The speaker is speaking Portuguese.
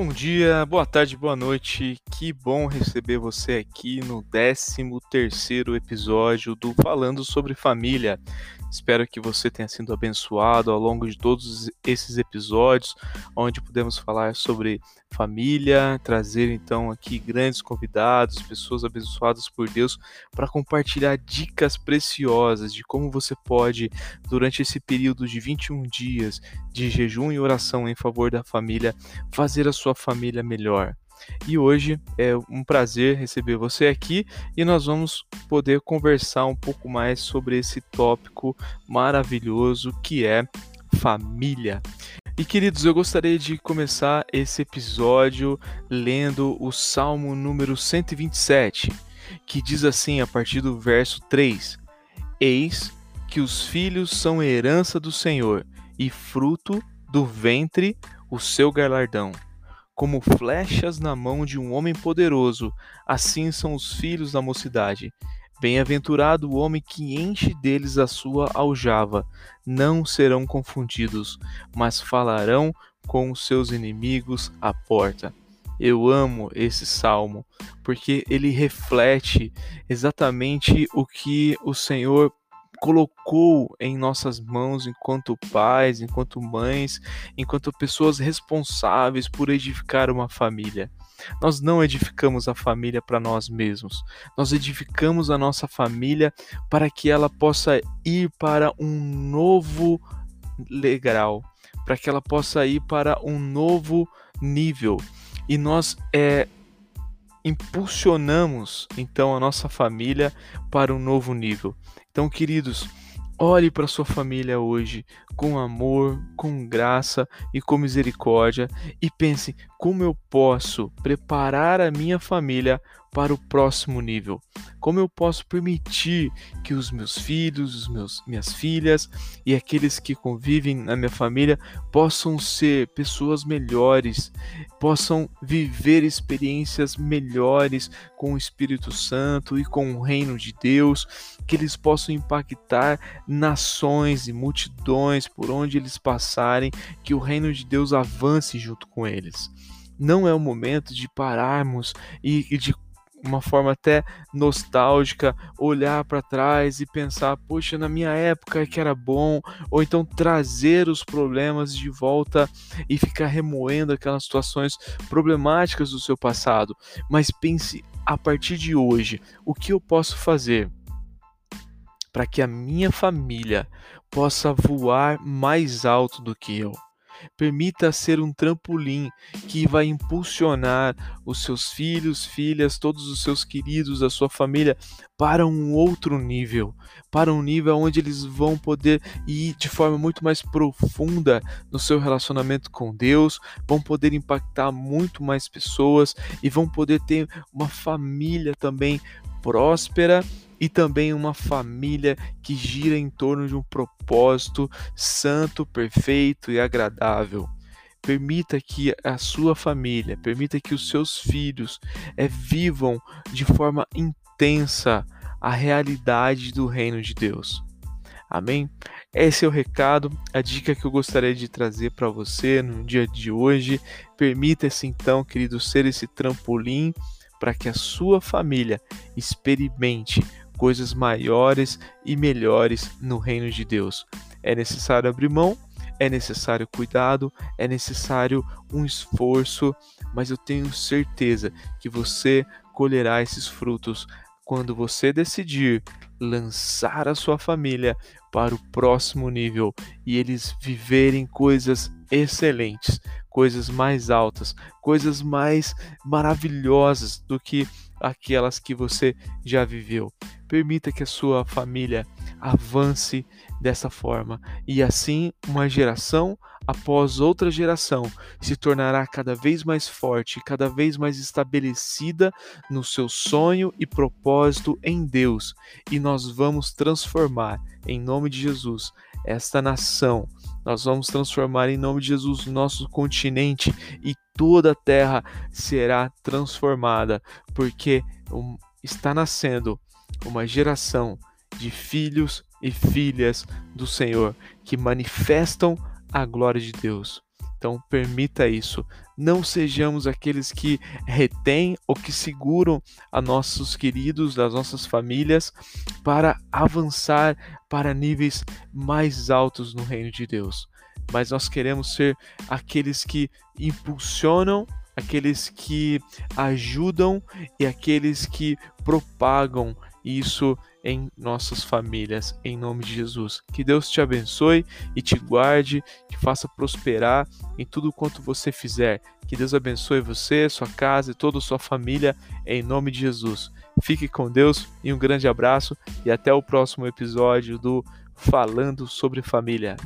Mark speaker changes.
Speaker 1: Bom dia, boa tarde, boa noite. Que bom receber você aqui no 13º episódio do Falando sobre Família. Espero que você tenha sido abençoado ao longo de todos esses episódios, onde podemos falar sobre família, trazer então aqui grandes convidados, pessoas abençoadas por Deus, para compartilhar dicas preciosas de como você pode, durante esse período de 21 dias de jejum e oração em favor da família, fazer a sua família melhor. E hoje é um prazer receber você aqui e nós vamos poder conversar um pouco mais sobre esse tópico maravilhoso que é família. E queridos, eu gostaria de começar esse episódio lendo o Salmo número 127, que diz assim a partir do verso 3: Eis que os filhos são herança do Senhor e fruto do ventre o seu galardão como flechas na mão de um homem poderoso, assim são os filhos da mocidade. Bem-aventurado o homem que enche deles a sua aljava, não serão confundidos, mas falarão com os seus inimigos à porta. Eu amo esse salmo, porque ele reflete exatamente o que o Senhor colocou em nossas mãos enquanto pais, enquanto mães, enquanto pessoas responsáveis por edificar uma família. Nós não edificamos a família para nós mesmos. Nós edificamos a nossa família para que ela possa ir para um novo degrau, para que ela possa ir para um novo nível. E nós é, impulsionamos então a nossa família para um novo nível. Então, queridos, olhe para sua família hoje com amor, com graça e com misericórdia e pense como eu posso preparar a minha família para o próximo nível. Como eu posso permitir que os meus filhos, os meus minhas filhas e aqueles que convivem na minha família possam ser pessoas melhores, possam viver experiências melhores com o Espírito Santo e com o reino de Deus, que eles possam impactar nações e multidões por onde eles passarem, que o reino de Deus avance junto com eles. Não é o momento de pararmos e, de uma forma até nostálgica, olhar para trás e pensar, poxa, na minha época que era bom, ou então trazer os problemas de volta e ficar remoendo aquelas situações problemáticas do seu passado. Mas pense a partir de hoje, o que eu posso fazer para que a minha família possa voar mais alto do que eu? Permita ser um trampolim que vai impulsionar os seus filhos, filhas, todos os seus queridos, a sua família para um outro nível, para um nível onde eles vão poder ir de forma muito mais profunda no seu relacionamento com Deus, vão poder impactar muito mais pessoas e vão poder ter uma família também próspera e também uma família que gira em torno de um propósito santo, perfeito e agradável. Permita que a sua família, permita que os seus filhos é, vivam de forma intensa a realidade do reino de Deus. Amém? Esse é o recado, a dica que eu gostaria de trazer para você no dia de hoje. Permita-se então, querido, ser esse trampolim para que a sua família experimente coisas maiores e melhores no reino de Deus. É necessário abrir mão, é necessário cuidado, é necessário um esforço, mas eu tenho certeza que você colherá esses frutos quando você decidir lançar a sua família para o próximo nível e eles viverem coisas excelentes, coisas mais altas, coisas mais maravilhosas do que aquelas que você já viveu. Permita que a sua família avance dessa forma e assim uma geração após outra geração se tornará cada vez mais forte, cada vez mais estabelecida no seu sonho e propósito em Deus, e nós vamos transformar em nome de Jesus esta nação. Nós vamos transformar em nome de Jesus nosso continente e toda a terra será transformada, porque está nascendo uma geração de filhos e filhas do Senhor que manifestam a glória de Deus. Então, permita isso. Não sejamos aqueles que retêm ou que seguram a nossos queridos, das nossas famílias, para avançar para níveis mais altos no reino de Deus. Mas nós queremos ser aqueles que impulsionam, aqueles que ajudam e aqueles que propagam isso em nossas famílias, em nome de Jesus. Que Deus te abençoe e te guarde, te faça prosperar em tudo quanto você fizer. Que Deus abençoe você, sua casa e toda a sua família, em nome de Jesus. Fique com Deus e um grande abraço e até o próximo episódio do Falando sobre Família.